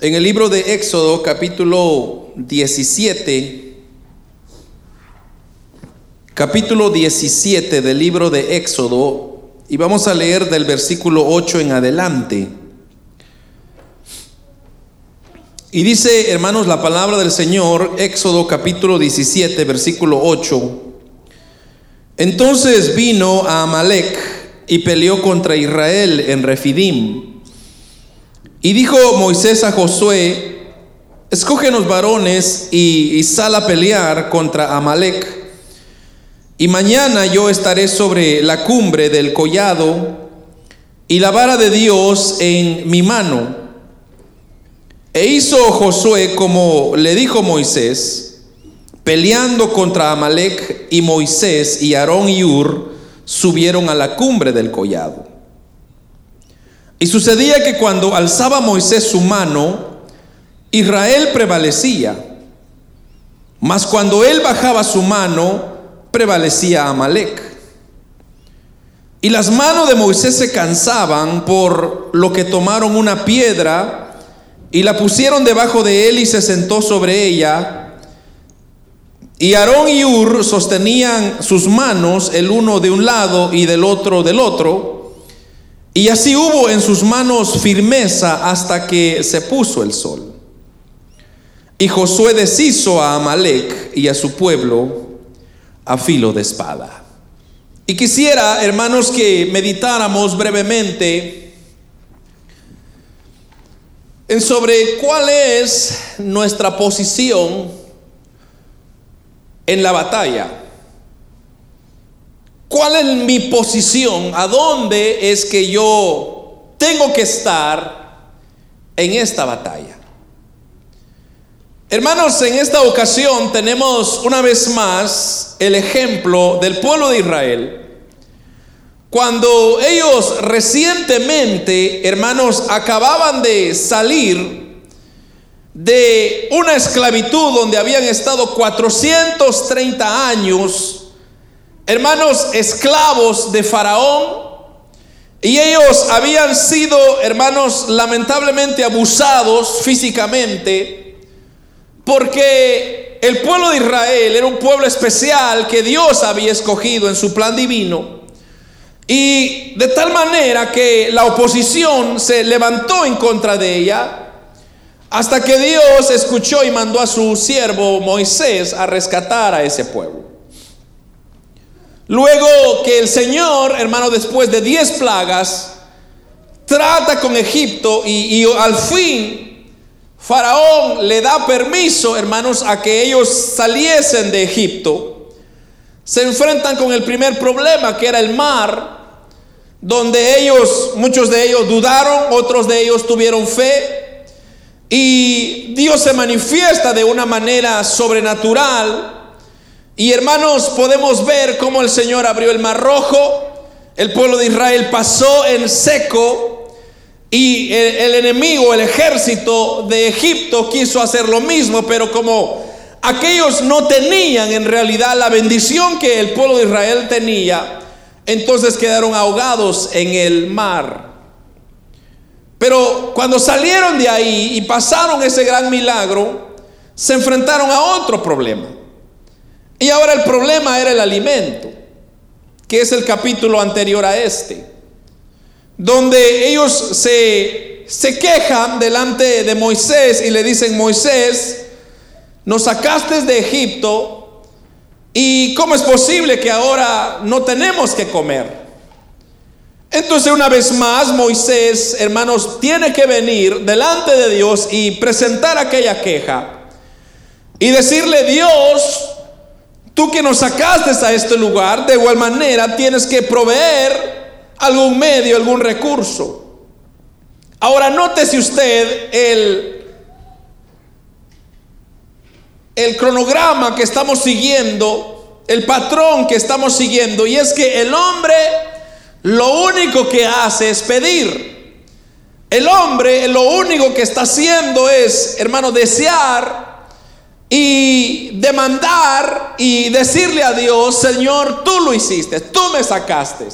en el libro de Éxodo capítulo 17, capítulo 17 del libro de Éxodo, y vamos a leer del versículo 8 en adelante. Y dice, hermanos, la palabra del Señor, Éxodo capítulo 17, versículo 8. Entonces vino a Amalek y peleó contra Israel en Refidim. Y dijo Moisés a Josué, escógenos varones y, y sal a pelear contra Amalek. Y mañana yo estaré sobre la cumbre del collado y la vara de Dios en mi mano. E hizo Josué como le dijo Moisés, peleando contra Amalek y Moisés y Aarón y Ur subieron a la cumbre del collado. Y sucedía que cuando alzaba Moisés su mano, Israel prevalecía. Mas cuando él bajaba su mano, prevalecía Amalek. Y las manos de Moisés se cansaban por lo que tomaron una piedra y la pusieron debajo de él y se sentó sobre ella. Y Aarón y Ur sostenían sus manos el uno de un lado y del otro del otro. Y así hubo en sus manos firmeza hasta que se puso el sol. Y Josué deshizo a Amalek y a su pueblo a filo de espada. Y quisiera, hermanos, que meditáramos brevemente en sobre cuál es nuestra posición en la batalla. ¿Cuál es mi posición? ¿A dónde es que yo tengo que estar en esta batalla? Hermanos, en esta ocasión tenemos una vez más el ejemplo del pueblo de Israel. Cuando ellos recientemente, hermanos, acababan de salir de una esclavitud donde habían estado 430 años, hermanos esclavos de Faraón. Y ellos habían sido, hermanos, lamentablemente abusados físicamente, porque el pueblo de Israel era un pueblo especial que Dios había escogido en su plan divino. Y de tal manera que la oposición se levantó en contra de ella, hasta que Dios escuchó y mandó a su siervo Moisés a rescatar a ese pueblo. Luego que el Señor, hermano, después de diez plagas, trata con Egipto y, al fin Faraón le da permiso, hermanos, a que ellos saliesen de Egipto, se enfrentan con el primer problema, que era el mar, donde ellos, muchos de ellos dudaron, otros de ellos tuvieron fe, y Dios se manifiesta de una manera sobrenatural y hermanos, podemos ver cómo el Señor abrió el mar rojo, el pueblo de Israel pasó en seco y el, enemigo, el ejército de Egipto quiso hacer lo mismo, pero como aquellos no tenían en realidad la bendición que el pueblo de Israel tenía, entonces quedaron ahogados en el mar. Pero cuando salieron de ahí y pasaron ese gran milagro, se enfrentaron a otro problema. Y ahora el problema era el alimento, que es el capítulo anterior a este, donde ellos se, se quejan delante de Moisés y le dicen, Moisés, nos sacaste de Egipto y ¿cómo es posible que ahora no tenemos que comer? Entonces una vez más Moisés, hermanos, tiene que venir delante de Dios y presentar aquella queja y decirle, Dios, Tú que nos sacaste a este lugar, de igual manera tienes que proveer algún medio, algún recurso. Ahora nótese usted el, el cronograma que estamos siguiendo, el patrón que estamos siguiendo, y es que el hombre lo único que hace es pedir. El hombre lo único que está haciendo es, hermano, desear y demandar y decirle a Dios, Señor, tú lo hiciste, tú me sacaste.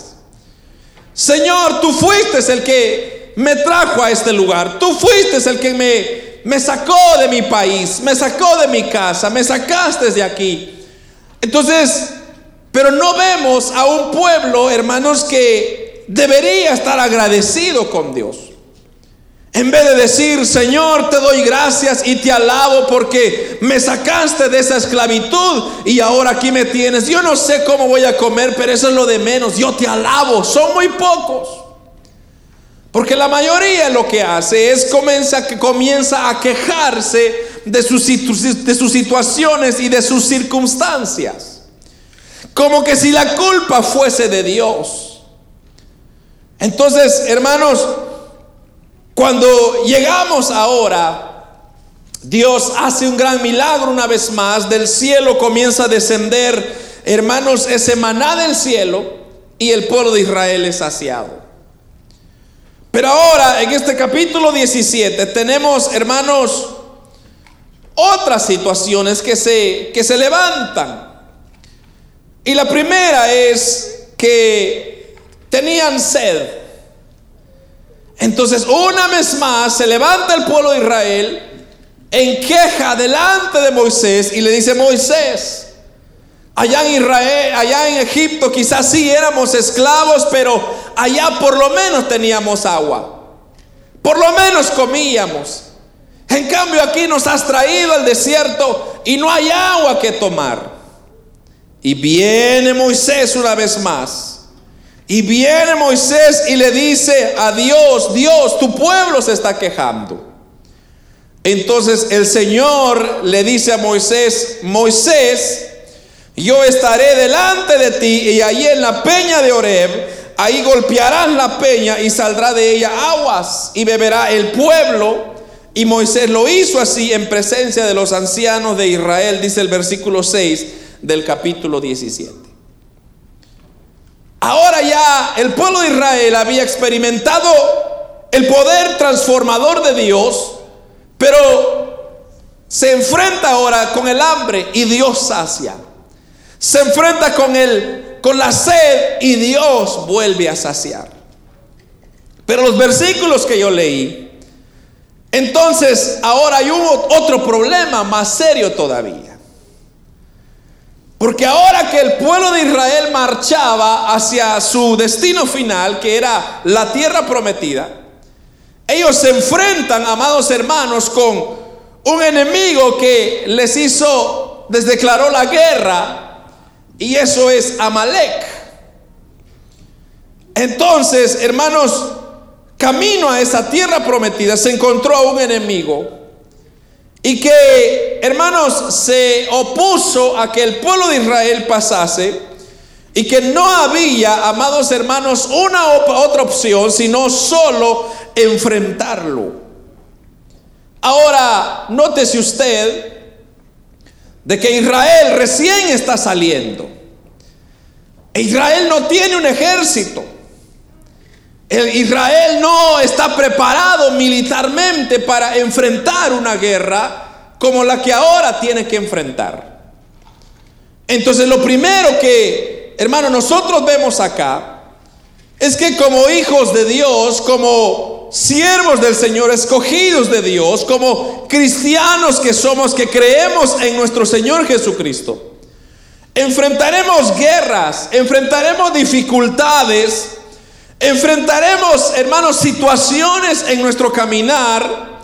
Señor, tú fuiste el que me trajo a este lugar, tú fuiste el que me me sacó de mi país, me sacó de mi casa, me sacaste de aquí. Entonces, pero no vemos a un pueblo, hermanos, que debería estar agradecido con Dios. En vez de decir, Señor, te doy gracias y te alabo porque me sacaste de esa esclavitud y ahora aquí me tienes. Yo no sé cómo voy a comer, pero eso es lo de menos. Yo te alabo. Son muy pocos. Porque la mayoría lo que hace es comienza, comienza a quejarse de sus, de sus situaciones y de sus circunstancias. Como que si la culpa fuese de Dios. Entonces, hermanos, cuando llegamos ahora, Dios hace un gran milagro una vez más, del cielo comienza a descender, hermanos, ese maná del cielo y el pueblo de Israel es saciado. Pero ahora, en este capítulo 17, tenemos, hermanos, otras situaciones que se, que se levantan. Y la primera es que tenían sed. Entonces, una vez más, se levanta el pueblo de Israel en queja delante de Moisés y le dice, Moisés, allá en Israel, allá en Egipto quizás sí éramos esclavos, pero allá por lo menos teníamos agua. Por lo menos comíamos. En cambio aquí nos has traído al desierto y no hay agua que tomar. Y viene Moisés una vez más y viene Moisés y le dice a Dios, Dios, tu pueblo se está quejando. Entonces el Señor le dice a Moisés, Moisés, yo estaré delante de ti y allí en la peña de Oreb, ahí golpearás la peña y saldrá de ella aguas y beberá el pueblo. Y Moisés lo hizo así en presencia de los ancianos de Israel, dice el versículo 6 del capítulo 17. Ahora ya el pueblo de Israel había experimentado el poder transformador de Dios, pero se enfrenta ahora con el hambre y Dios sacia. Se enfrenta con el con la sed y Dios vuelve a saciar. Pero los versículos que yo leí, entonces ahora hay otro problema más serio todavía. Porque ahora que el pueblo de Israel marchaba hacia su destino final, que era la tierra prometida, ellos se enfrentan, amados hermanos, con un enemigo que les hizo, les declaró la guerra, y eso es Amalek. Entonces, hermanos, camino a esa tierra prometida se encontró un enemigo y que, hermanos, se opuso a que el pueblo de Israel pasase y que no había, amados hermanos, una otra opción sino solo enfrentarlo. Ahora, nótese usted de que Israel recién está saliendo. Israel no tiene un ejército. Israel no está preparado militarmente para enfrentar una guerra como la que ahora tiene que enfrentar. Entonces lo primero que, hermano, nosotros vemos acá es que como hijos de Dios, como siervos del Señor, escogidos de Dios, como cristianos que somos, que creemos en nuestro Señor Jesucristo, enfrentaremos guerras, enfrentaremos dificultades, Enfrentaremos, hermanos, situaciones en nuestro caminar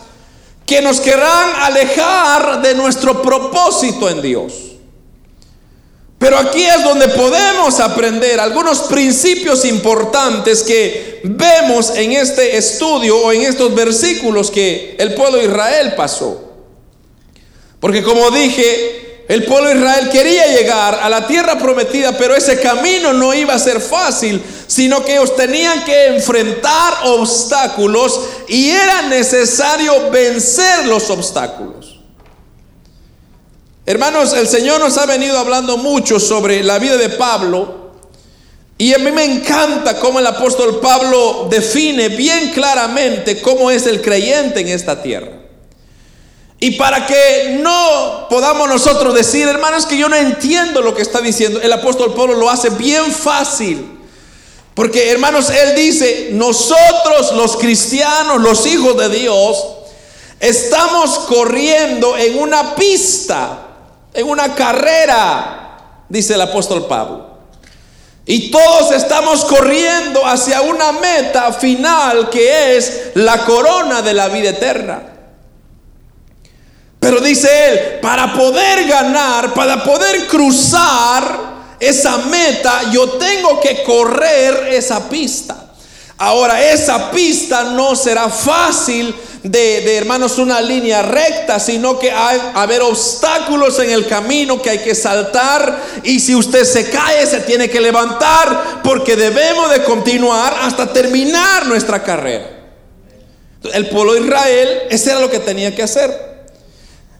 que nos querrán alejar de nuestro propósito en Dios. Pero aquí es donde podemos aprender algunos principios importantes que vemos en este estudio o en estos versículos que el pueblo de Israel pasó. Porque como dije, el pueblo de Israel quería llegar a la tierra prometida, pero ese camino no iba a ser fácil, sino que ellos tenían que enfrentar obstáculos y era necesario vencer los obstáculos. Hermanos, el Señor nos ha venido hablando mucho sobre la vida de Pablo y a mí me encanta cómo el apóstol Pablo define bien claramente cómo es el creyente en esta tierra. Y para que no podamos nosotros decir, hermanos, que yo no entiendo lo que está diciendo, el apóstol Pablo lo hace bien fácil. Porque, hermanos, él dice, nosotros los cristianos, los hijos de Dios, Estamos corriendo en una pista, en una carrera, dice el apóstol Pablo. Y todos estamos corriendo hacia una meta final que es la corona de la vida eterna. Pero dice él, para poder ganar, para poder cruzar esa meta, yo tengo que correr esa pista. Ahora, esa pista no será fácil de, hermanos una línea recta, sino que hay haber obstáculos en el camino que hay que saltar y si usted se cae se tiene que levantar porque debemos de continuar hasta terminar nuestra carrera. El pueblo de Israel, ese era lo que tenía que hacer.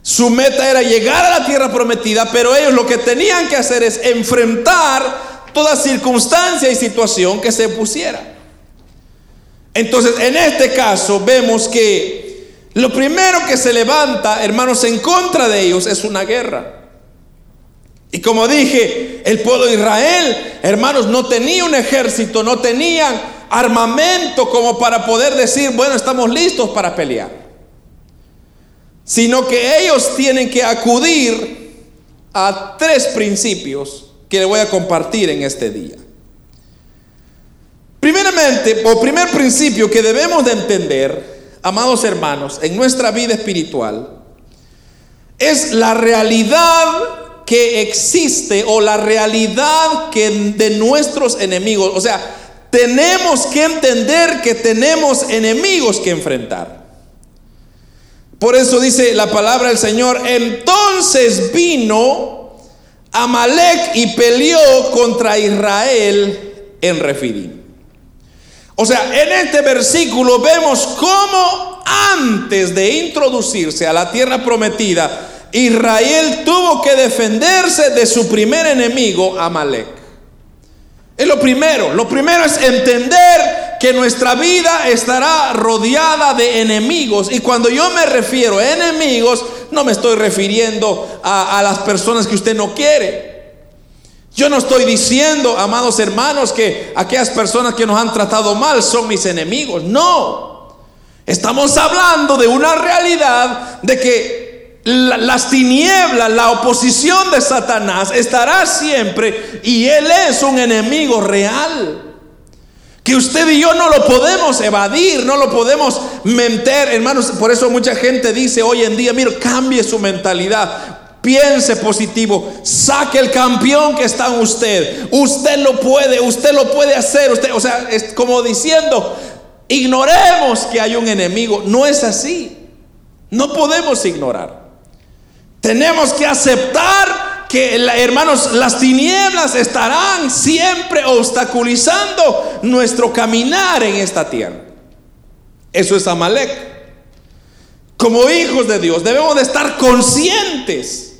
Su meta era llegar a la tierra prometida, pero ellos lo que tenían que hacer es enfrentar toda circunstancia y situación que se pusiera. Entonces, en este caso vemos que lo primero que se levanta, hermanos, en contra de ellos es una guerra. Y como dije, el pueblo de Israel, hermanos, no tenía un ejército, no tenían armamento como para poder decir, bueno, estamos listos para pelear. Sino que ellos tienen que acudir a tres principios que le voy a compartir en este día. Primeramente, o primer principio que debemos de entender, amados hermanos, en nuestra vida espiritual, es la realidad que existe o la realidad que de nuestros enemigos. O sea, tenemos que entender que tenemos enemigos que enfrentar. Por eso dice la palabra del Señor, entonces vino Amalek y peleó contra Israel en Refidim. O sea, en este versículo vemos cómo antes de introducirse a la tierra prometida, Israel tuvo que defenderse de su primer enemigo, Amalek. Es lo primero. Lo primero es entender que nuestra vida estará rodeada de enemigos. Y cuando yo me refiero a enemigos, no me estoy refiriendo a, las personas que usted no quiere. Yo no estoy diciendo, amados hermanos, que aquellas personas que nos han tratado mal son mis enemigos. No. Estamos hablando de una realidad de que las tinieblas, la oposición de Satanás estará siempre y él es un enemigo real. Que usted y yo no lo podemos evadir, no lo podemos mentir, hermanos. Por eso mucha gente dice hoy en día, mire, cambie su mentalidad. Piense positivo, saque el campeón que está en usted. Usted lo puede, usted lo puede hacer. Usted, o sea, es como diciendo, ignoremos que hay un enemigo. No es así. No podemos ignorar. Tenemos que aceptar que, hermanos, las tinieblas estarán siempre obstaculizando nuestro caminar en esta tierra. Eso es Amalek. Como hijos de Dios debemos de estar conscientes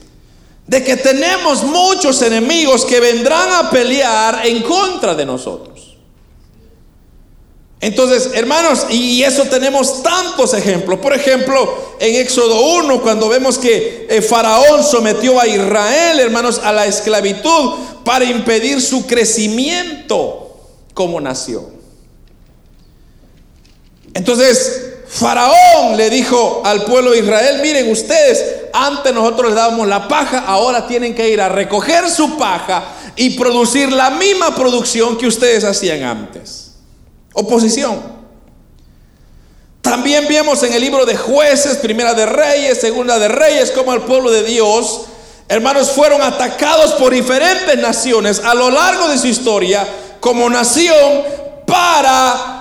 de que tenemos muchos enemigos que vendrán a pelear en contra de nosotros. Entonces, hermanos, y eso tenemos tantos ejemplos. Por ejemplo, en Éxodo 1, cuando vemos que eh, Faraón sometió a Israel, hermanos, a la esclavitud para impedir su crecimiento como nación. Entonces, Faraón le dijo al pueblo de Israel, miren ustedes, antes nosotros les dábamos la paja, ahora tienen que ir a recoger su paja y producir la misma producción que ustedes hacían antes. Oposición. También vemos en el libro de jueces, primera de reyes, segunda de reyes, como el pueblo de Dios, hermanos, fueron atacados por diferentes naciones a lo largo de su historia como nación para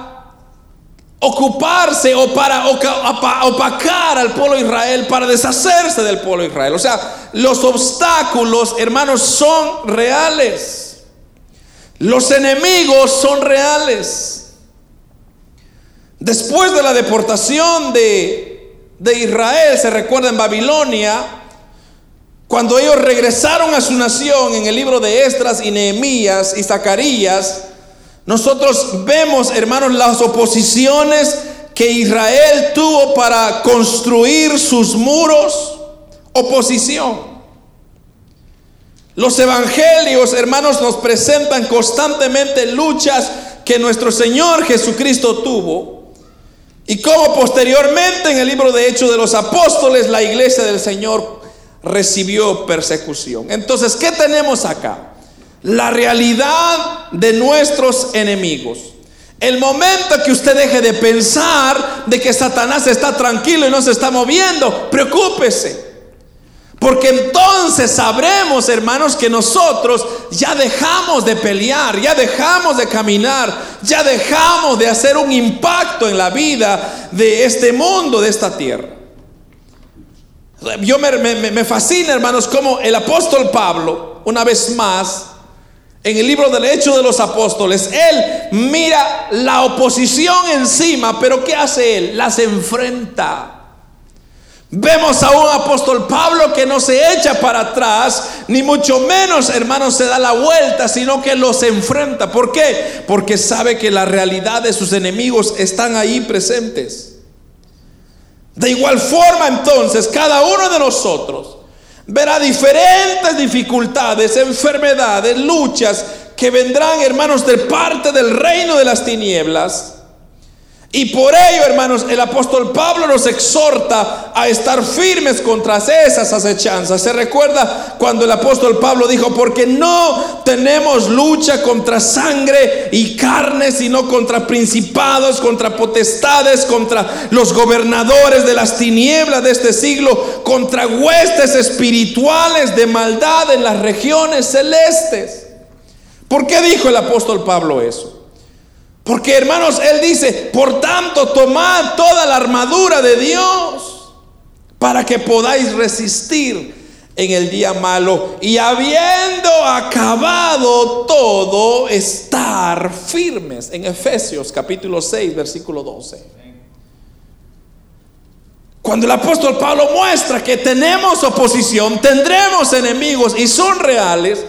ocuparse o para opacar al pueblo de Israel, para deshacerse del pueblo de Israel. O sea, los obstáculos, hermanos, son reales. Los enemigos son reales. Después de la deportación de, de Israel, se recuerda en Babilonia, cuando ellos regresaron a su nación en el libro de Estras y Nehemías y Zacarías, nosotros vemos, hermanos, las oposiciones que Israel tuvo para construir sus muros. Oposición. Los evangelios, hermanos, nos presentan constantemente luchas que nuestro Señor Jesucristo tuvo. Y como posteriormente en el libro de Hechos de los Apóstoles la iglesia del Señor recibió persecución. Entonces, ¿qué tenemos acá? La realidad de nuestros enemigos. El momento que usted deje de pensar de que Satanás está tranquilo y no se está moviendo, preocúpese. Porque entonces sabremos, hermanos, que nosotros ya dejamos de pelear, ya dejamos de caminar, ya dejamos de hacer un impacto en la vida de este mundo, de esta tierra. Yo me, fascina, hermanos, como el apóstol Pablo, una vez más, en el libro del Hecho de los Apóstoles, él mira la oposición encima, pero ¿qué hace él? Las enfrenta. Vemos a un apóstol Pablo que no se echa para atrás, ni mucho menos, hermanos, se da la vuelta, sino que los enfrenta. ¿Por qué? Porque sabe que la realidad de sus enemigos están ahí presentes. De igual forma, entonces, cada uno de nosotros verá diferentes dificultades, enfermedades, luchas que vendrán, hermanos, de parte del reino de las tinieblas y por ello, hermanos, el apóstol Pablo nos exhorta a estar firmes contra esas acechanzas. Se recuerda cuando el apóstol Pablo dijo, porque no tenemos lucha contra sangre y carne, sino contra principados, contra potestades, contra los gobernadores de las tinieblas de este siglo, contra huestes espirituales de maldad en las regiones celestes. ¿Por qué dijo el apóstol Pablo eso? Porque hermanos, Él dice, por tanto, tomad toda la armadura de Dios para que podáis resistir en el día malo y habiendo acabado todo, estar firmes. En Efesios capítulo 6, versículo 12. Cuando el apóstol Pablo muestra que tenemos oposición, tendremos enemigos y son reales,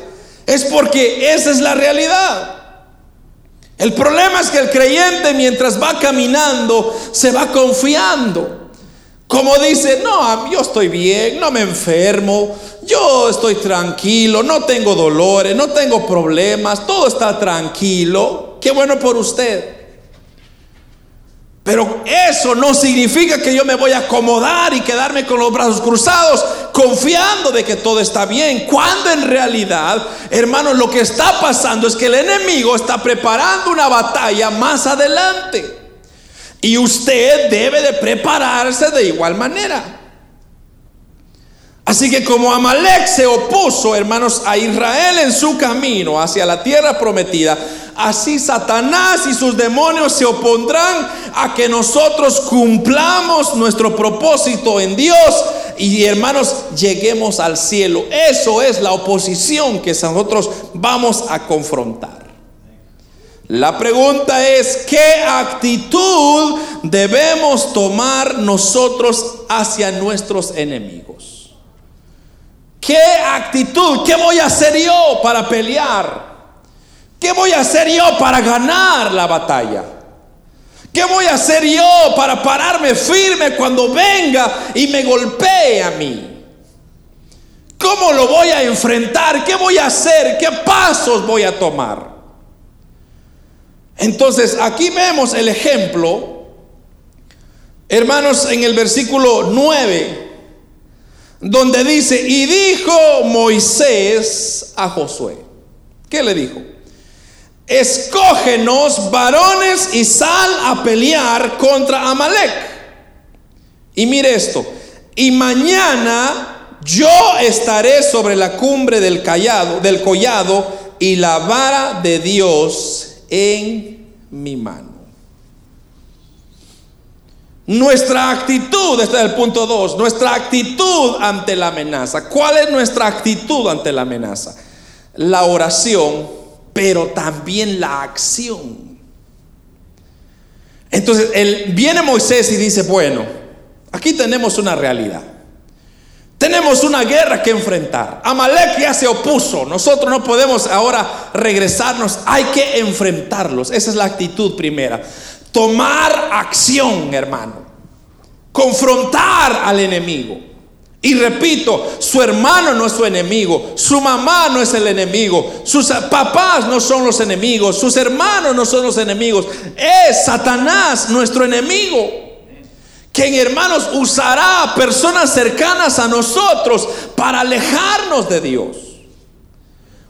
es porque esa es la realidad. El problema es que el creyente mientras va caminando se va confiando. Como dice, no, yo estoy bien, no me enfermo, yo estoy tranquilo, no tengo dolores, no tengo problemas, todo está tranquilo. Qué bueno por usted. Pero eso no significa que yo me voy a acomodar y quedarme con los brazos cruzados confiando de que todo está bien. Cuando en realidad, hermanos, lo que está pasando es que el enemigo está preparando una batalla más adelante. Y usted debe de prepararse de igual manera. Así que como Amalek se opuso, hermanos, a Israel en su camino hacia la tierra prometida, así Satanás y sus demonios se opondrán a que nosotros cumplamos nuestro propósito en Dios y hermanos lleguemos al cielo. Eso es la oposición que nosotros vamos a confrontar. La pregunta es, ¿qué actitud debemos tomar nosotros hacia nuestros enemigos? ¿Qué actitud? ¿Qué voy a hacer yo para pelear? ¿Qué voy a hacer yo para ganar la batalla? ¿Qué voy a hacer yo para pararme firme cuando venga y me golpee a mí? ¿Cómo lo voy a enfrentar? ¿Qué voy a hacer? ¿Qué pasos voy a tomar? Entonces, aquí vemos el ejemplo, hermanos, en el versículo 9, donde dice, y dijo Moisés a Josué, ¿qué le dijo? escógenos varones y sal a pelear contra Amalek. Y mire esto, y mañana yo estaré sobre la cumbre del del collado y la vara de Dios en mi mano. Nuestra actitud, este es el punto 2, nuestra actitud ante la amenaza. ¿Cuál es nuestra actitud ante la amenaza? La oración pero también la acción. Entonces, viene Moisés y dice, bueno, aquí tenemos una realidad. Tenemos una guerra que enfrentar. Amalek ya se opuso. Nosotros no podemos ahora regresarnos. Hay que enfrentarlos. Esa es la actitud primera. Tomar acción, hermano. Confrontar al enemigo. Y repito, su hermano no es su enemigo, su mamá no es el enemigo, sus papás no son los enemigos, sus hermanos no son los enemigos, es Satanás nuestro enemigo. quien hermanos usará a personas cercanas a nosotros para alejarnos de Dios.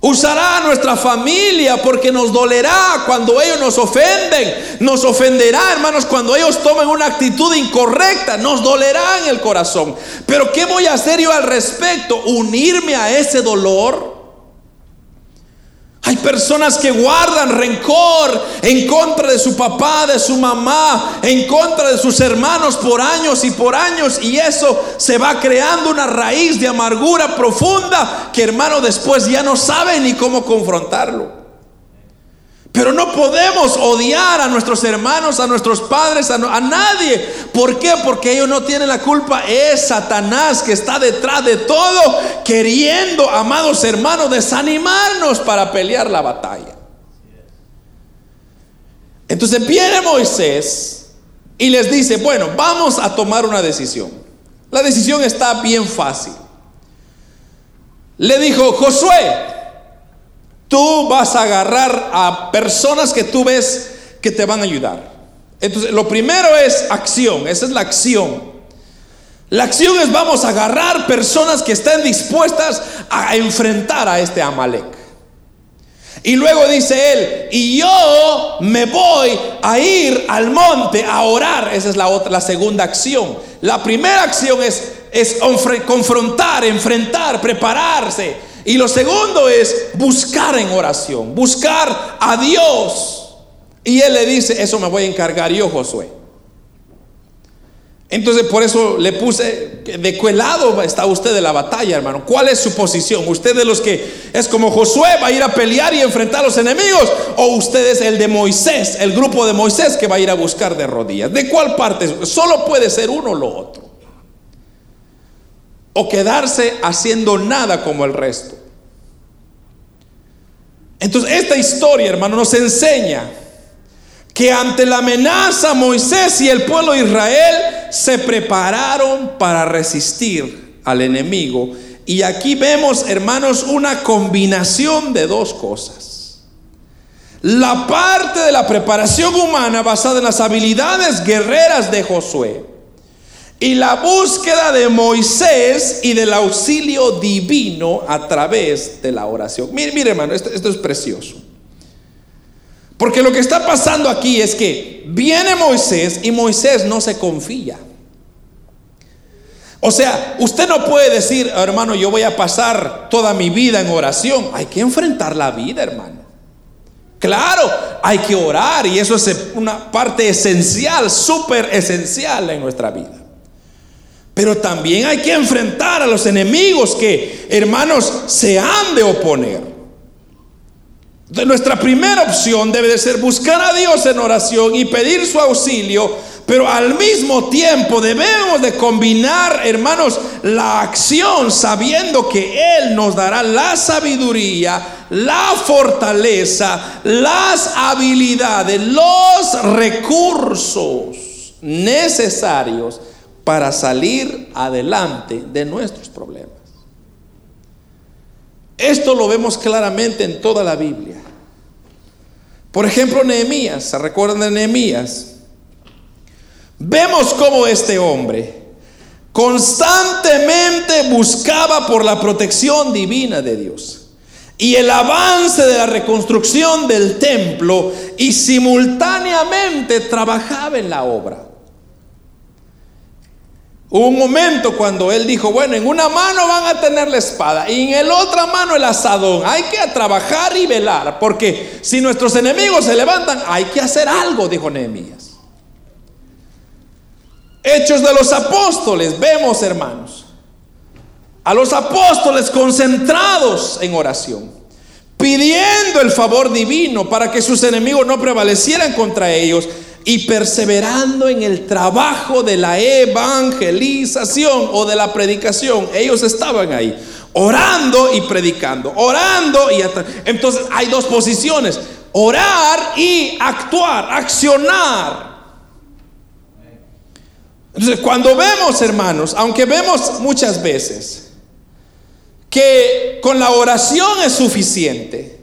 Usará a nuestra familia porque nos dolerá cuando ellos nos ofenden. Nos ofenderá, hermanos, cuando ellos tomen una actitud incorrecta. Nos dolerá en el corazón. Pero ¿qué voy a hacer yo al respecto? ¿Unirme a ese dolor? Hay personas que guardan rencor en contra de su papá, de su mamá, en contra de sus hermanos por años y por años. Y eso se va creando una raíz de amargura profunda que hermano después ya no sabe ni cómo confrontarlo. Pero no podemos odiar a nuestros hermanos, a nuestros padres, a, nadie. ¿Por qué? Porque ellos no tienen la culpa. Es Satanás que está detrás de todo, queriendo, amados hermanos, desanimarnos para pelear la batalla. Entonces viene Moisés y les dice, bueno, vamos a tomar una decisión. La decisión está bien fácil. Le dijo, Josué, Tú vas a agarrar a personas que tú ves que te van a ayudar. Entonces, lo primero es acción, esa es la acción. La acción es vamos a agarrar personas que estén dispuestas a enfrentar a este Amalek. Y luego dice él, y yo me voy a ir al monte a orar. Esa es la otra, la segunda acción. La primera acción es, es confrontar, enfrentar, prepararse, y lo segundo es buscar en oración, buscar a Dios. Y él le dice, eso me voy a encargar yo, Josué. Entonces por eso le puse, ¿de qué lado está usted de la batalla, hermano? ¿Cuál es su posición? ¿Usted de los que es como Josué, va a ir a pelear y enfrentar a los enemigos? ¿O usted es el de Moisés, el grupo de Moisés que va a ir a buscar de rodillas? ¿De cuál parte? Solo puede ser uno o lo otro. O quedarse haciendo nada como el resto. Entonces esta historia, hermano, nos enseña que ante la amenaza Moisés y el pueblo de Israel se prepararon para resistir al enemigo. Y aquí vemos, hermanos, una combinación de dos cosas. La parte de la preparación humana basada en las habilidades guerreras de Josué y la búsqueda de Moisés y del auxilio divino a través de la oración. Mire, mire hermano, esto, esto es precioso. Porque lo que está pasando aquí es que viene Moisés y Moisés no se confía. O sea, usted no puede decir, hermano, yo voy a pasar toda mi vida en oración. Hay que enfrentar la vida, hermano. Claro, hay que orar y eso es una parte esencial, súper esencial en nuestra vida. Pero también hay que enfrentar a los enemigos que, hermanos, se han de oponer. Nuestra primera opción debe de ser buscar a Dios en oración y pedir su auxilio, pero al mismo tiempo debemos de combinar, hermanos, la acción sabiendo que Él nos dará la sabiduría, la fortaleza, las habilidades, los recursos necesarios para salir adelante de nuestros problemas. Esto lo vemos claramente en toda la Biblia. Por ejemplo, Nehemías, ¿se recuerdan de Nehemías? Vemos cómo este hombre constantemente buscaba por la protección divina de Dios y el avance de la reconstrucción del templo y simultáneamente trabajaba en la obra. Hubo un momento cuando él dijo, bueno, en una mano van a tener la espada y en la otra mano el asadón. Hay que trabajar y velar, porque si nuestros enemigos se levantan, hay que hacer algo, dijo Nehemías. Hechos de los apóstoles, vemos hermanos, a los apóstoles concentrados en oración, pidiendo el favor divino para que sus enemigos no prevalecieran contra ellos y perseverando en el trabajo de la evangelización o de la predicación. Ellos estaban ahí, orando y predicando, orando y... Entonces hay dos posiciones, orar y actuar, accionar. Entonces cuando vemos, hermanos, aunque vemos muchas veces que con la oración es suficiente,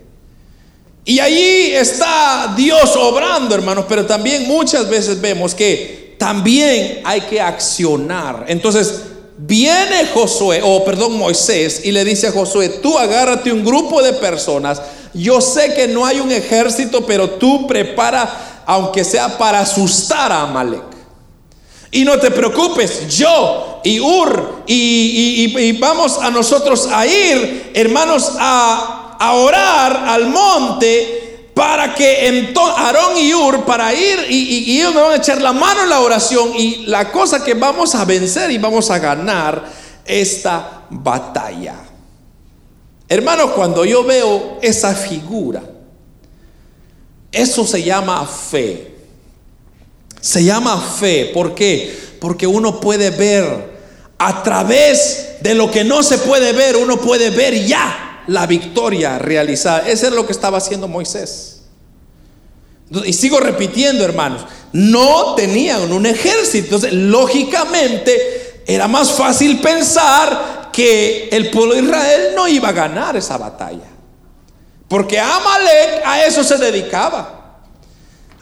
y allí está Dios obrando, hermanos, pero también muchas veces vemos que también hay que accionar. Entonces, viene Josué, o perdón, Moisés, y le dice a Josué, tú agárrate un grupo de personas. Yo sé que no hay un ejército, pero tú prepara, aunque sea para asustar a Amalek. Y no te preocupes, yo y Ur, y, vamos a nosotros a ir, hermanos, a, a orar al monte para que entonces Aarón y Ur para ir y, ellos me van a echar la mano en la oración y la cosa que vamos a vencer y vamos a ganar esta batalla. Hermanos, cuando yo veo esa figura, eso se llama fe. Se llama fe, ¿por qué? Porque uno puede ver a través de lo que no se puede ver, uno puede ver ya la victoria realizada. Eso es lo que estaba haciendo Moisés. Y sigo repitiendo, hermanos, no tenían un ejército. Entonces, lógicamente, era más fácil pensar que el pueblo de Israel no iba a ganar esa batalla. Porque Amalek a eso se dedicaba.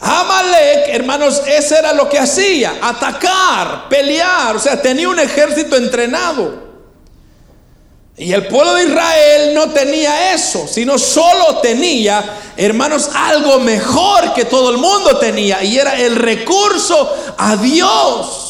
Amalek, hermanos, eso era lo que hacía, atacar, pelear, o sea, tenía un ejército entrenado. Y el pueblo de Israel no tenía eso, sino solo tenía, hermanos, algo mejor que todo el mundo tenía, y era el recurso a Dios.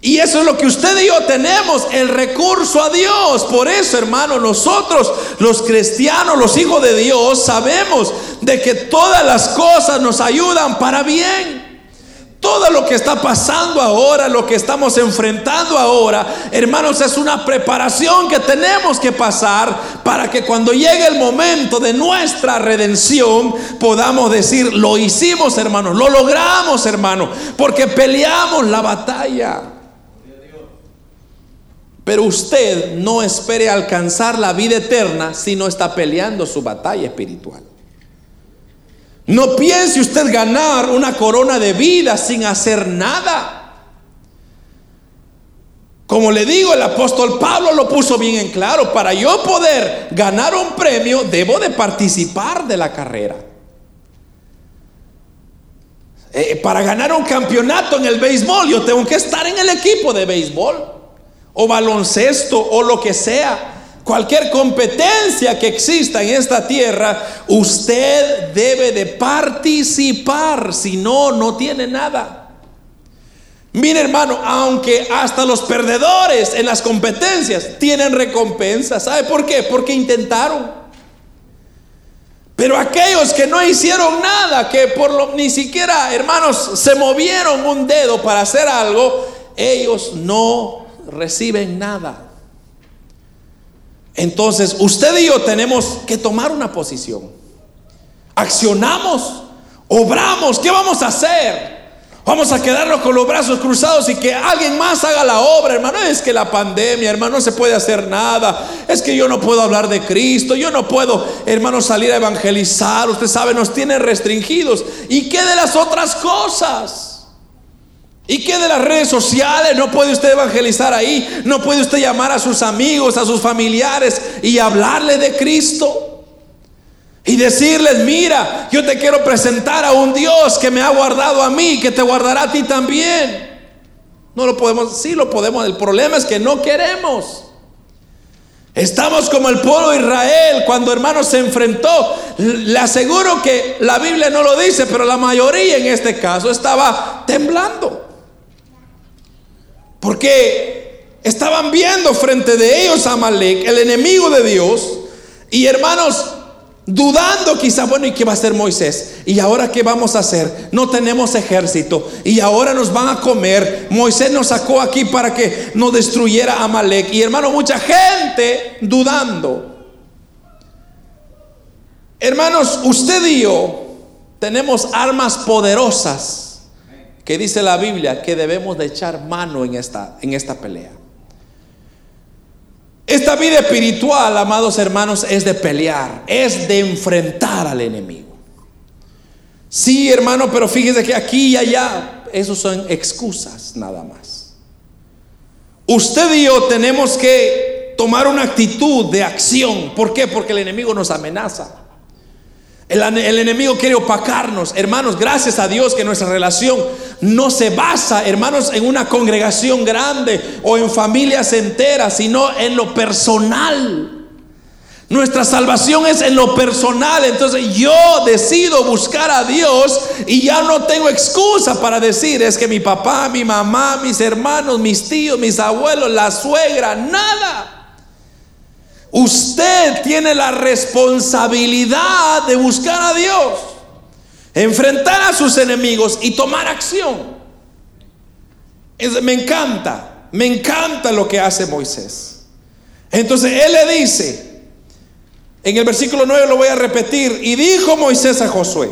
Y eso es lo que usted y yo tenemos, el recurso a Dios. Por eso, hermano, nosotros, los cristianos, los hijos de Dios, sabemos de que todas las cosas nos ayudan para bien. Todo lo que está pasando ahora, lo que estamos enfrentando ahora, hermanos, es una preparación que tenemos que pasar para que cuando llegue el momento de nuestra redención podamos decir, lo hicimos, hermanos, lo logramos, hermanos, porque peleamos la batalla. Pero usted no espere alcanzar la vida eterna si no está peleando su batalla espiritual. No piense usted ganar una corona de vida sin hacer nada. Como le digo, el apóstol Pablo lo puso bien en claro. Para yo poder ganar un premio, debo de participar de la carrera. Eh, para ganar un campeonato en el béisbol, yo tengo que estar en el equipo de béisbol, o baloncesto, o lo que sea. Cualquier competencia que exista en esta tierra, usted debe de participar, si no, no tiene nada. Mire hermano, aunque hasta los perdedores en las competencias tienen recompensa, ¿sabe por qué? Porque intentaron. Pero aquellos que no hicieron nada, que por lo ni siquiera, hermanos, se movieron un dedo para hacer algo, ellos no reciben nada. Entonces, usted y yo tenemos que tomar una posición. Accionamos, obramos, ¿qué vamos a hacer? Vamos a quedarnos con los brazos cruzados y que alguien más haga la obra, hermano. Es que la pandemia, hermano, no se puede hacer nada. Es que yo no puedo hablar de Cristo. Yo no puedo, hermano, salir a evangelizar. Usted sabe, nos tiene restringidos. ¿Y qué de las otras cosas? ¿Y qué de las redes sociales? No puede usted evangelizar ahí. No puede usted llamar a sus amigos, a sus familiares y hablarle de Cristo. Y decirles, mira, yo te quiero presentar a un Dios que me ha guardado a mí, que te guardará a ti también. No lo podemos, sí lo podemos. El problema es que no queremos. Estamos como el pueblo de Israel cuando hermanos se enfrentó. Le aseguro que la Biblia no lo dice, pero la mayoría en este caso estaba temblando. Porque estaban viendo frente de ellos a Amalek, el enemigo de Dios, y hermanos, dudando quizá, bueno, ¿y qué va a hacer Moisés? ¿Y ahora qué vamos a hacer? No tenemos ejército y ahora nos van a comer. Moisés nos sacó aquí para que nos destruyera Amalek. Y hermano, mucha gente dudando. Hermanos, usted y yo tenemos armas poderosas que dice la Biblia que debemos de echar mano en esta, en esta pelea. Esta vida espiritual, amados hermanos, es de pelear, es de enfrentar al enemigo. Sí, hermano, pero fíjese que aquí y allá, esos son excusas nada más. Usted y yo tenemos que tomar una actitud de acción. ¿Por qué? Porque el enemigo nos amenaza. El, enemigo quiere opacarnos. Hermanos, gracias a Dios que nuestra relación no se basa, hermanos, en una congregación grande o en familias enteras, sino en lo personal. Nuestra salvación es en lo personal. Entonces yo decido buscar a Dios y ya no tengo excusa para decir es que mi papá, mi mamá, mis hermanos, mis tíos, mis abuelos, la suegra, nada. Usted tiene la responsabilidad de buscar a Dios, enfrentar a sus enemigos y tomar acción. me encanta, me encanta lo que hace Moisés. Entonces él le dice, en el versículo 9 lo voy a repetir, y dijo Moisés a Josué,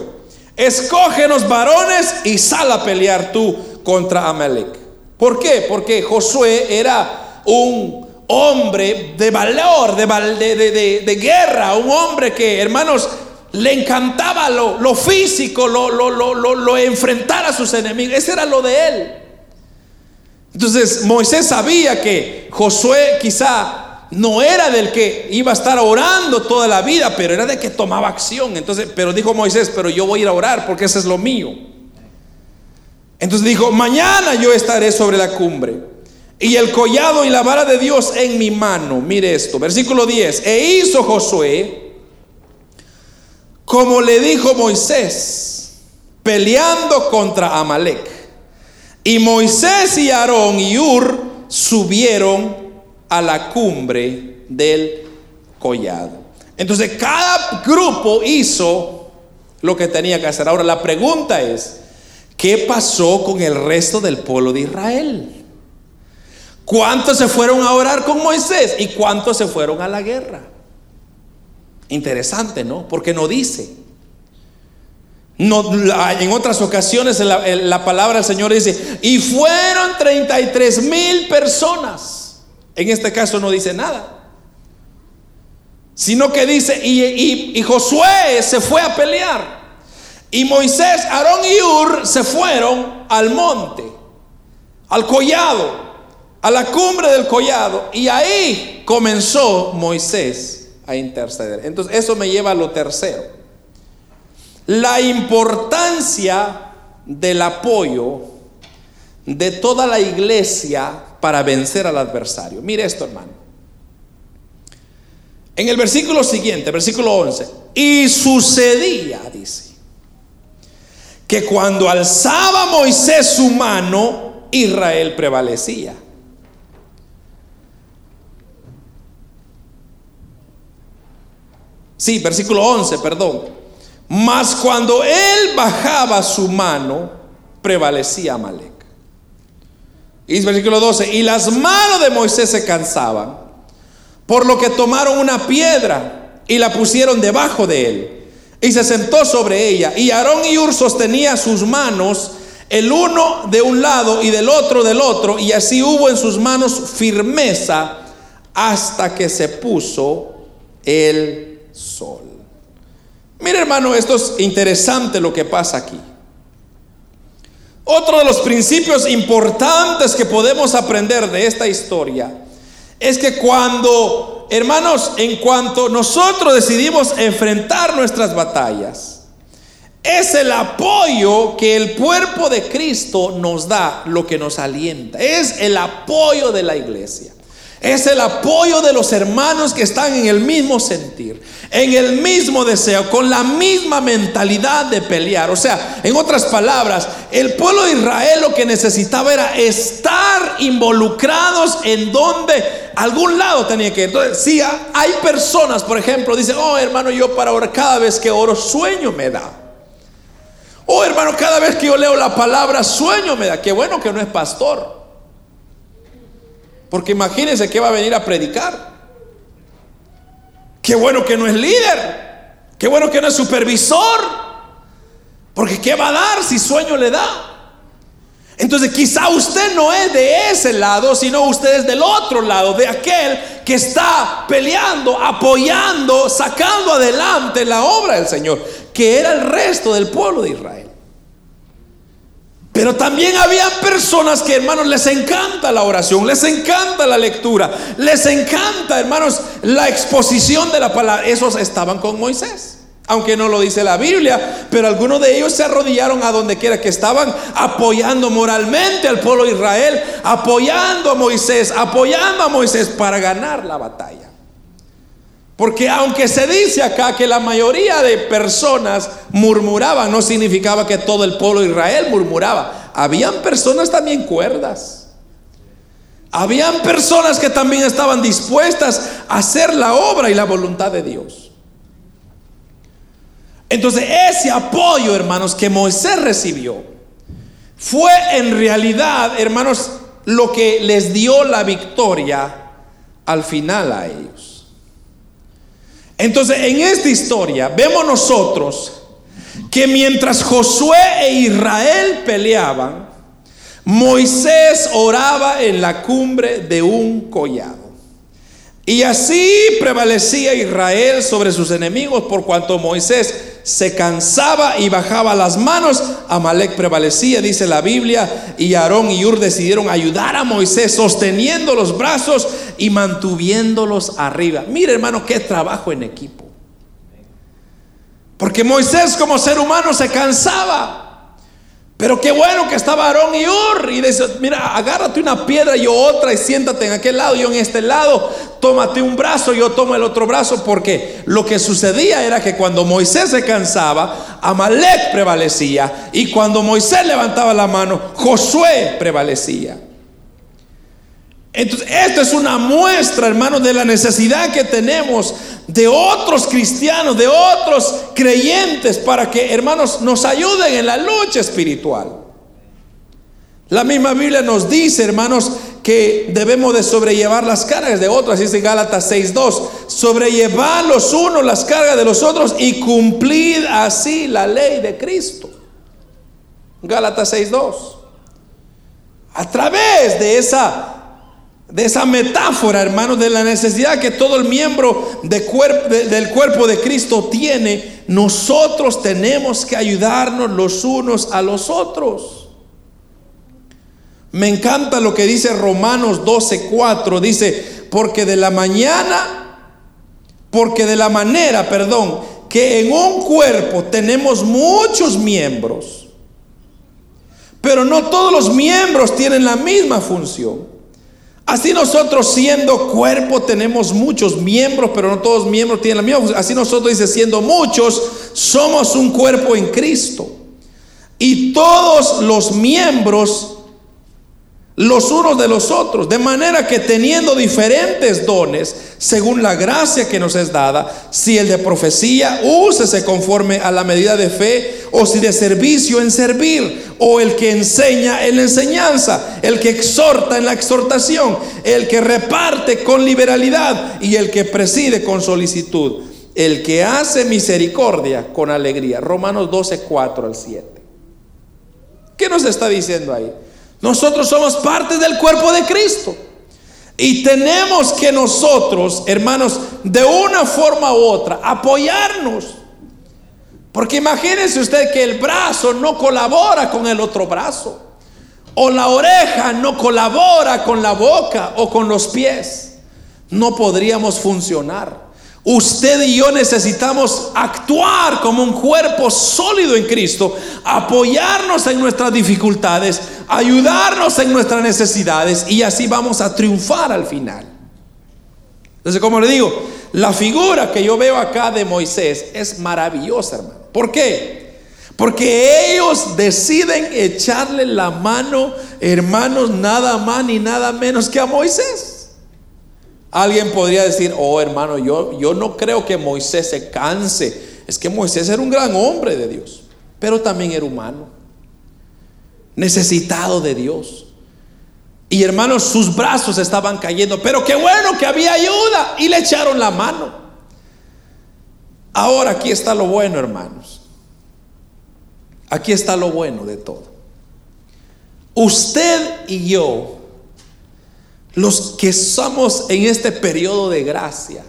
escógenos varones y sal a pelear tú contra Amalek. ¿Por qué? Porque Josué era un hombre de valor, de, de, guerra, un hombre que, hermanos, le encantaba lo, lo físico, lo, lo, lo, lo, enfrentar a sus enemigos. Ese era lo de él. Entonces Moisés sabía que Josué quizá no era del que iba a estar orando toda la vida, pero era de que tomaba acción. Entonces, pero dijo Moisés, pero yo voy a ir a orar porque ese es lo mío. Entonces dijo, mañana yo estaré sobre la cumbre y el collado y la vara de Dios en mi mano. Mire esto, versículo 10. E hizo Josué como le dijo Moisés, peleando contra Amalek. Y Moisés y Aarón y Ur subieron a la cumbre del collado. Entonces cada grupo hizo lo que tenía que hacer. Ahora la pregunta es, ¿qué pasó con el resto del pueblo de Israel? ¿Cuántos se fueron a orar con Moisés y cuántos se fueron a la guerra? Interesante, ¿no? Porque no dice. No, en otras ocasiones la, la palabra del Señor dice, y fueron 33 mil personas. En este caso no dice nada. Sino que dice, y, y Josué se fue a pelear. Y Moisés, Aarón y Ur se fueron al monte, al collado a la cumbre del collado y ahí comenzó Moisés a interceder. Entonces eso me lleva a lo tercero. La importancia del apoyo de toda la iglesia para vencer al adversario. Mire esto, hermano. En el versículo siguiente, versículo 11, y sucedía, dice, que cuando alzaba Moisés su mano, Israel prevalecía. Sí, versículo 11, perdón. Mas cuando él bajaba su mano, prevalecía Amalek. Y versículo 12, y las manos de Moisés se cansaban, por lo que tomaron una piedra y la pusieron debajo de él, y se sentó sobre ella. Y Aarón y Ur sostenía sus manos, el uno de un lado y del otro del otro, y así hubo en sus manos firmeza hasta que se puso el sol. Mire hermano, esto es interesante lo que pasa aquí. Otro de los principios importantes que podemos aprender de esta historia es que cuando, hermanos, en cuanto nosotros decidimos enfrentar nuestras batallas, es el apoyo que el cuerpo de Cristo nos da lo que nos alienta. Es el apoyo de la iglesia. Es el apoyo de los hermanos que están en el mismo sentir, en el mismo deseo, con la misma mentalidad de pelear. O sea, en otras palabras, el pueblo de Israel lo que necesitaba era estar involucrados en donde algún lado tenía que ir. Entonces, si hay personas, por ejemplo, dicen, oh hermano, yo para orar cada vez que oro sueño me da. Oh hermano, cada vez que yo leo la palabra sueño me da. Qué bueno que no es pastor. Porque imagínense que va a venir a predicar. Qué bueno que no es líder. Qué bueno que no es supervisor. Porque ¿qué va a dar si sueño le da? Entonces quizá usted no es de ese lado, sino usted es del otro lado, de aquel que está peleando, apoyando, sacando adelante la obra del Señor, que era el resto del pueblo de Israel. Pero también había personas que, hermanos, les encanta la oración, les encanta la lectura, les encanta, hermanos, la exposición de la palabra. Esos estaban con Moisés. Aunque no lo dice la Biblia, pero algunos de ellos se arrodillaron a donde quiera que estaban, apoyando moralmente al pueblo de Israel, apoyando a Moisés, apoyando a Moisés para ganar la batalla. Porque aunque se dice acá que la mayoría de personas murmuraban, no significaba que todo el pueblo de Israel murmuraba. Habían personas también cuerdas. Habían personas que también estaban dispuestas a hacer la obra y la voluntad de Dios. Entonces ese apoyo, hermanos, que Moisés recibió, fue en realidad, hermanos, lo que les dio la victoria al final a ellos. Entonces, en esta historia vemos nosotros que mientras Josué e Israel peleaban, Moisés oraba en la cumbre de un collado. Y así prevalecía Israel sobre sus enemigos por cuanto Moisés se cansaba y bajaba las manos, Amalek prevalecía, dice la Biblia, y Aarón y Ur decidieron ayudar a Moisés sosteniendo los brazos y mantuviéndolos arriba. Mire hermano, qué trabajo en equipo. Porque Moisés como ser humano se cansaba. Pero qué bueno que estaba Aarón y Ur. Y dice, mira, agárrate una piedra, y otra, y siéntate en aquel lado, yo en este lado. Tómate un brazo, yo tomo el otro brazo. Porque lo que sucedía era que cuando Moisés se cansaba, Amalek prevalecía. Y cuando Moisés levantaba la mano, Josué prevalecía. Entonces, esto es una muestra, hermanos, de la necesidad que tenemos de otros cristianos, de otros creyentes, para que, hermanos, nos ayuden en la lucha espiritual. La misma Biblia nos dice, hermanos, que debemos de sobrellevar las cargas de otros, dice Gálatas 6.2, sobrellevar los unos las cargas de los otros y cumplir así la ley de Cristo. Gálatas 6.2. A través de esa de esa metáfora, hermanos, de la necesidad que todo el miembro del cuerpo de Cristo tiene, nosotros tenemos que ayudarnos los unos a los otros. Me encanta lo que dice Romanos 12:4, dice, porque de la mañana, porque de la manera, perdón, que en un cuerpo tenemos muchos miembros, pero no todos los miembros tienen la misma función. Así nosotros siendo cuerpo tenemos muchos miembros, pero no todos miembros tienen la misma Así nosotros dice, siendo muchos, somos un cuerpo en Cristo. Y todos los miembros los unos de los otros, de manera que teniendo diferentes dones, según la gracia que nos es dada, si el de profecía, úsese conforme a la medida de fe, o si de servicio en servir, o el que enseña en la enseñanza, el que exhorta en la exhortación, el que reparte con liberalidad y el que preside con solicitud, el que hace misericordia con alegría. Romanos 12, 4 al 7. ¿Qué nos está diciendo ahí? Nosotros somos parte del cuerpo de Cristo. Y tenemos que nosotros, hermanos, de una forma u otra, apoyarnos. Porque imagínense usted que el brazo no colabora con el otro brazo. O la oreja no colabora con la boca o con los pies. No podríamos funcionar. Usted y yo necesitamos actuar como un cuerpo sólido en Cristo, apoyarnos en nuestras dificultades, ayudarnos en nuestras necesidades y así vamos a triunfar al final. Entonces, como le digo, la figura que yo veo acá de Moisés es maravillosa, hermano. ¿Por qué? Porque ellos deciden echarle la mano, hermanos, nada más ni nada menos que a Moisés. Alguien podría decir, oh hermano, yo, yo no creo que Moisés se canse. Es que Moisés era un gran hombre de Dios, pero también era humano, necesitado de Dios. Y hermanos, sus brazos estaban cayendo, pero qué bueno que había ayuda y le echaron la mano. Ahora aquí está lo bueno, hermanos. Aquí está lo bueno de todo. Usted y yo los que estamos en este periodo de gracia,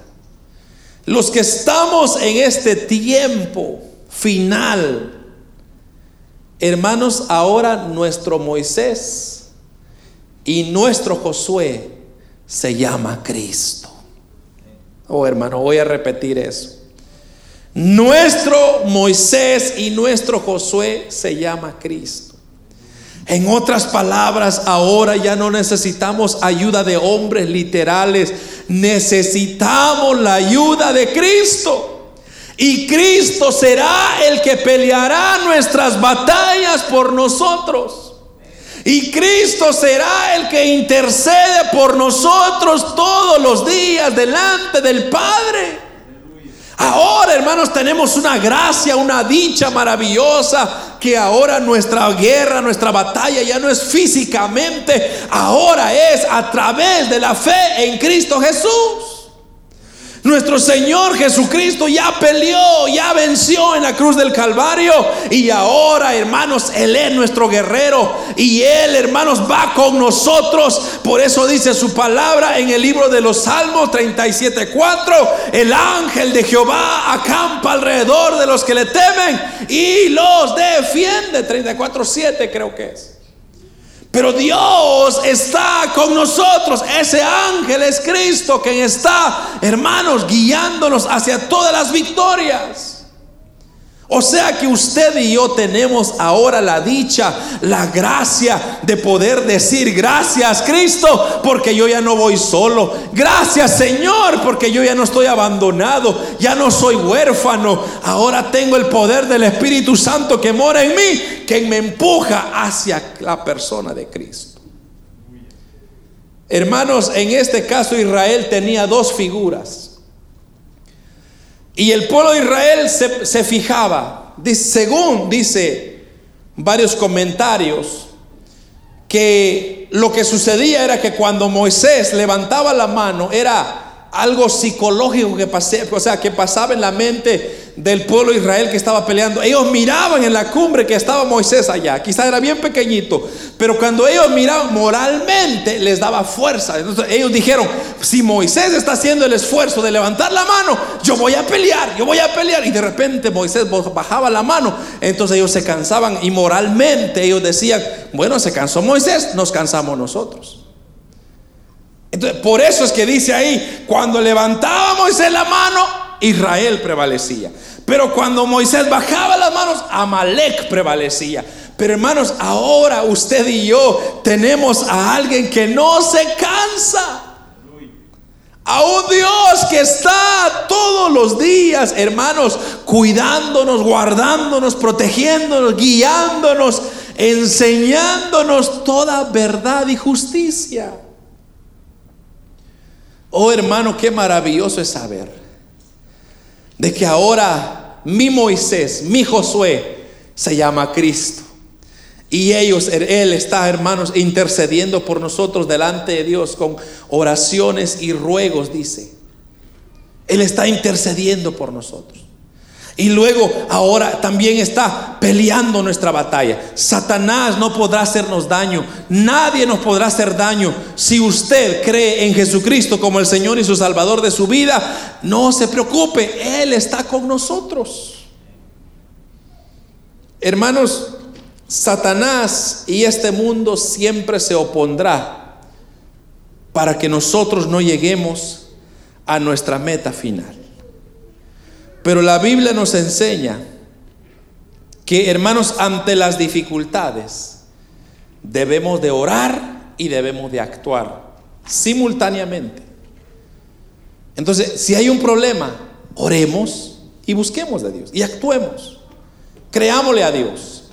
los que estamos en este tiempo final, hermanos, ahora nuestro Moisés y nuestro Josué se llama Cristo. Oh hermano, voy a repetir eso. Nuestro Moisés y nuestro Josué se llama Cristo. En otras palabras, ahora ya no necesitamos ayuda de hombres literales, necesitamos la ayuda de Cristo. Y Cristo será el que peleará nuestras batallas por nosotros. Y Cristo será el que intercede por nosotros todos los días delante del Padre. Ahora, hermanos, tenemos una gracia, una dicha maravillosa, que ahora nuestra guerra, nuestra batalla ya no es físicamente, ahora es a través de la fe en Cristo Jesús. Nuestro Señor Jesucristo ya peleó, ya venció en la cruz del Calvario. Y ahora, hermanos, Él es nuestro guerrero. Y Él, hermanos, va con nosotros. Por eso dice su palabra en el libro de los Salmos 37.4. El ángel de Jehová acampa alrededor de los que le temen y los defiende. 34.7 creo que es. Pero Dios está con nosotros. Ese ángel es Cristo quien está, hermanos, guiándonos hacia todas las victorias. O sea que usted y yo tenemos ahora la dicha, la gracia de poder decir gracias Cristo porque yo ya no voy solo. Gracias Señor porque yo ya no estoy abandonado, ya no soy huérfano. Ahora tengo el poder del Espíritu Santo que mora en mí, que me empuja hacia la persona de Cristo. Hermanos, en este caso Israel tenía dos figuras. Y el pueblo de Israel se, fijaba, según dice varios comentarios, que lo que sucedía era que cuando Moisés levantaba la mano era algo psicológico que pasé, o sea, que pasaba en la mente del pueblo de Israel que estaba peleando. Ellos miraban en la cumbre que estaba Moisés allá. Quizá era bien pequeñito. Pero cuando ellos miraban moralmente les daba fuerza. Entonces ellos dijeron, si Moisés está haciendo el esfuerzo de levantar la mano, yo voy a pelear, yo voy a pelear. Y de repente Moisés bajaba la mano. Entonces ellos se cansaban y moralmente ellos decían, bueno, se cansó Moisés, nos cansamos nosotros. Entonces, por eso es que dice ahí, cuando levantaba Moisés la mano, Israel prevalecía. Pero cuando Moisés bajaba las manos, Amalek prevalecía. Pero hermanos, ahora usted y yo tenemos a alguien que no se cansa. A un Dios que está todos los días, hermanos, cuidándonos, guardándonos, protegiéndonos, guiándonos, enseñándonos toda verdad y justicia. Oh hermano, qué maravilloso es saber de que ahora mi Moisés, mi Josué, se llama Cristo. Y ellos, Él está, hermanos, intercediendo por nosotros delante de Dios con oraciones y ruegos, dice. Él está intercediendo por nosotros. Y luego ahora también está peleando nuestra batalla. Satanás no podrá hacernos daño. Nadie nos podrá hacer daño. Si usted cree en Jesucristo como el Señor y su Salvador de su vida, no se preocupe. Él está con nosotros. Hermanos, Satanás y este mundo siempre se opondrá para que nosotros no lleguemos a nuestra meta final. Pero la Biblia nos enseña que, hermanos, ante las dificultades debemos de orar y debemos de actuar simultáneamente. Entonces, si hay un problema, oremos y busquemos de Dios y actuemos. Creámosle a Dios.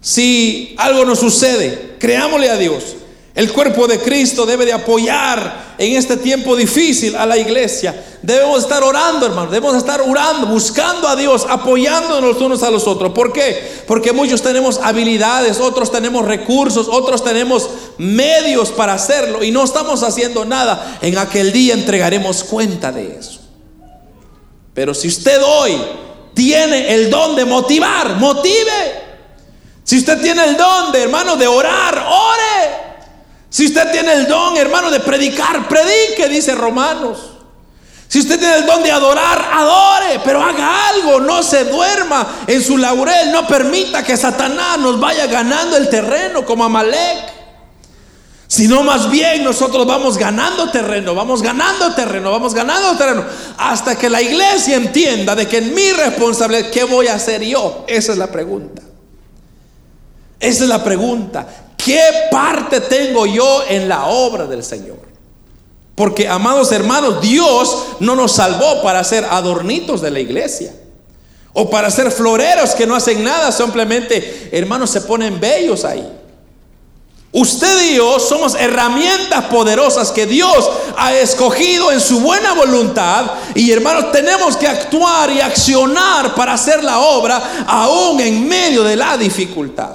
Si algo nos sucede, creámosle a Dios. El cuerpo de Cristo debe de apoyar en este tiempo difícil a la iglesia. Debemos estar orando, hermano. Debemos estar orando, buscando a Dios, apoyándonos unos a los otros. ¿Por qué? Porque muchos tenemos habilidades, otros tenemos recursos, otros tenemos medios para hacerlo y no estamos haciendo nada. En aquel día entregaremos cuenta de eso. Pero si usted hoy tiene el don de motivar, motive. Si usted tiene el don de, hermano, de orar, ore. Si usted tiene el don, hermano, de predicar, predique, dice Romanos. Si usted tiene el don de adorar, adore, pero haga algo, no se duerma en su laurel, no permita que Satanás nos vaya ganando el terreno como Amalek. Sino más bien nosotros vamos ganando terreno, vamos ganando terreno, vamos ganando terreno, hasta que la iglesia entienda de que en mi responsabilidad, ¿qué voy a hacer yo? Esa es la pregunta. Esa es la pregunta. ¿Qué parte tengo yo en la obra del Señor? Porque, amados hermanos, Dios no nos salvó para ser adornitos de la iglesia. O para ser floreros que no hacen nada, simplemente, hermanos, se ponen bellos ahí. Usted y yo somos herramientas poderosas que Dios ha escogido en su buena voluntad y hermanos tenemos que actuar y accionar para hacer la obra aún en medio de la dificultad.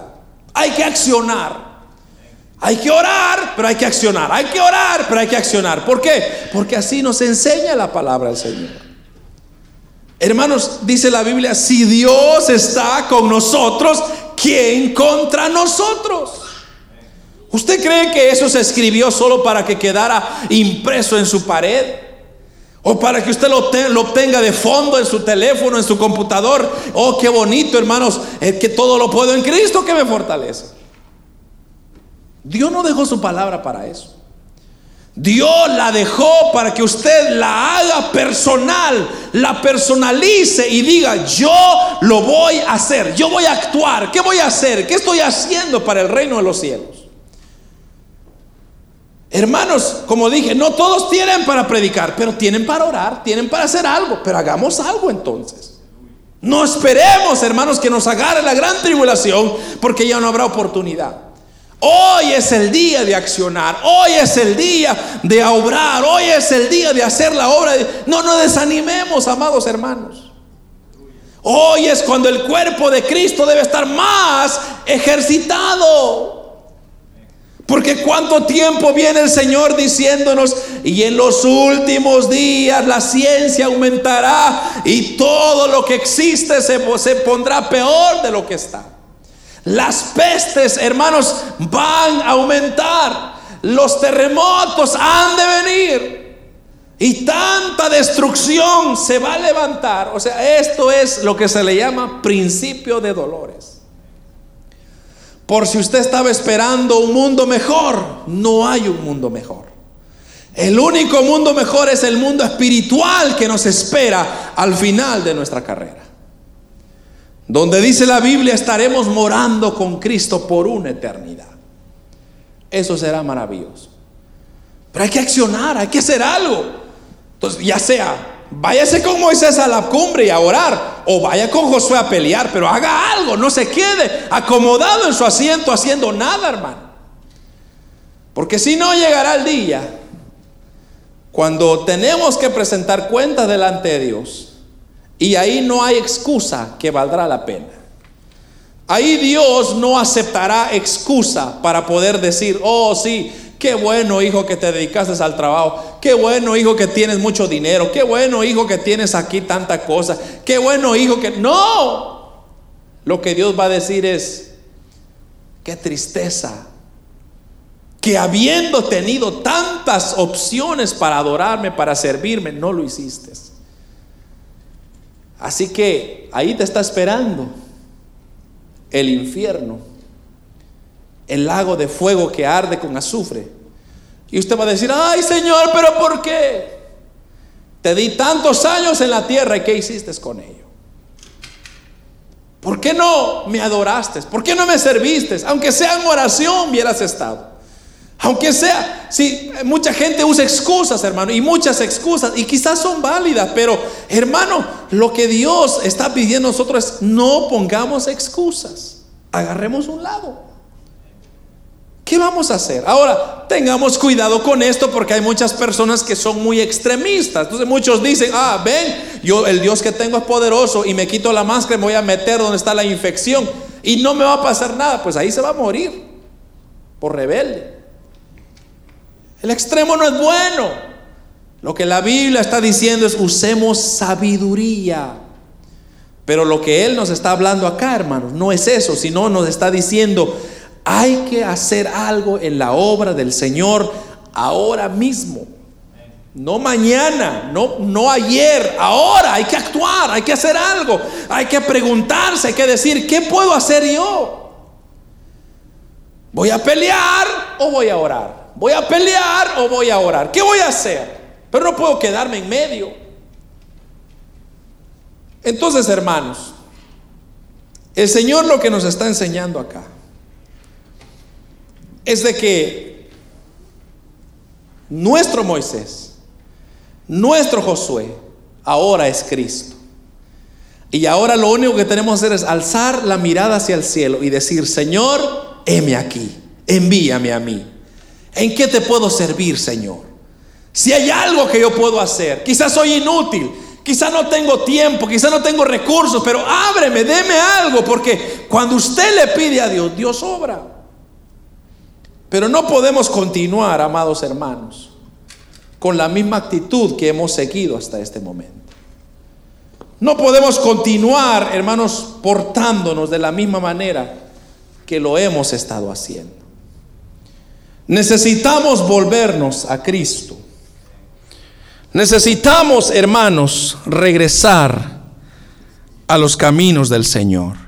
Hay que accionar. Hay que orar, pero hay que accionar. Hay que orar, pero hay que accionar. ¿Por qué? Porque así nos enseña la palabra del Señor. Hermanos, dice la Biblia, si Dios está con nosotros, ¿quién contra nosotros? ¿Usted cree que eso se escribió solo para que quedara impreso en su pared? ¿O para que usted lo, obtenga de fondo en su teléfono, en su computador? Oh, qué bonito, hermanos, es que todo lo puedo en Cristo que me fortalece. Dios no dejó su palabra para eso. Dios la dejó para que usted la haga personal, la personalice y diga, yo lo voy a hacer, yo voy a actuar, ¿qué voy a hacer? ¿Qué estoy haciendo para el reino de los cielos? Hermanos, como dije, no todos tienen para predicar, pero tienen para orar, tienen para hacer algo, pero hagamos algo entonces. No esperemos, hermanos, que nos agarre la gran tribulación, porque ya no habrá oportunidad. Hoy es el día de accionar, hoy es el día de obrar, hoy es el día de hacer la obra. No nos desanimemos, amados hermanos. Hoy es cuando el cuerpo de Cristo debe estar más ejercitado. Porque cuánto tiempo viene el Señor diciéndonos, y en los últimos días la ciencia aumentará y todo lo que existe se, se pondrá peor de lo que está. Las pestes, hermanos, van a aumentar. Los terremotos han de venir. Y tanta destrucción se va a levantar. O sea, esto es lo que se le llama principio de dolores. Por si usted estaba esperando un mundo mejor, no hay un mundo mejor. El único mundo mejor es el mundo espiritual que nos espera al final de nuestra carrera. Donde dice la Biblia, estaremos morando con Cristo por una eternidad. Eso será maravilloso. Pero hay que accionar, hay que hacer algo. Entonces, ya sea váyase con Moisés a la cumbre y a orar, o vaya con Josué a pelear, pero haga algo, no se quede acomodado en su asiento haciendo nada, hermano. Porque si no llegará el día cuando tenemos que presentar cuentas delante de Dios y ahí no hay excusa que valdrá la pena. Ahí Dios no aceptará excusa para poder decir, oh sí, Qué bueno, hijo, que te dedicaste al trabajo. Qué bueno, hijo, que tienes mucho dinero. Qué bueno, hijo, que tienes aquí tanta cosa. Qué bueno, hijo, que... No. Lo que Dios va a decir es, qué tristeza. Que habiendo tenido tantas opciones para adorarme, para servirme, no lo hiciste. Así que ahí te está esperando el infierno el lago de fuego que arde con azufre. Y usted va a decir, ay Señor, pero ¿por qué? Te di tantos años en la tierra y ¿qué hiciste con ello? ¿Por qué no me adoraste? ¿Por qué no me serviste? Aunque sea en oración hubieras estado. Aunque sea, si mucha gente usa excusas, hermano, y muchas excusas, y quizás son válidas, pero hermano, lo que Dios está pidiendo a nosotros es no pongamos excusas, agarremos un lado. ¿Qué vamos a hacer? Ahora, tengamos cuidado con esto porque hay muchas personas que son muy extremistas. Entonces muchos dicen, ah, ven, yo el Dios que tengo es poderoso y me quito la máscara y me voy a meter donde está la infección y no me va a pasar nada. Pues ahí se va a morir por rebelde. El extremo no es bueno. Lo que la Biblia está diciendo es usemos sabiduría. Pero lo que Él nos está hablando acá, hermanos, no es eso, sino nos está diciendo hay que hacer algo en la obra del Señor ahora mismo. No mañana, no, no ayer, ahora hay que actuar, hay que hacer algo, hay que preguntarse, hay que decir, ¿qué puedo hacer yo? ¿Voy a pelear o voy a orar? ¿Voy a pelear o voy a orar? ¿Qué voy a hacer? Pero no puedo quedarme en medio. Entonces, hermanos, el Señor lo que nos está enseñando acá es de que nuestro Moisés, nuestro Josué, ahora es Cristo. Y ahora lo único que tenemos que hacer es alzar la mirada hacia el cielo y decir, Señor, heme aquí, envíame a mí. ¿En qué te puedo servir, Señor? Si hay algo que yo puedo hacer, quizás soy inútil, quizás no tengo tiempo, quizás no tengo recursos, pero ábreme, deme algo, porque cuando usted le pide a Dios, Dios obra. Pero no podemos continuar, amados hermanos, con la misma actitud que hemos seguido hasta este momento. No podemos continuar, hermanos, portándonos de la misma manera que lo hemos estado haciendo. Necesitamos volvernos a Cristo. Necesitamos, hermanos, regresar a los caminos del Señor.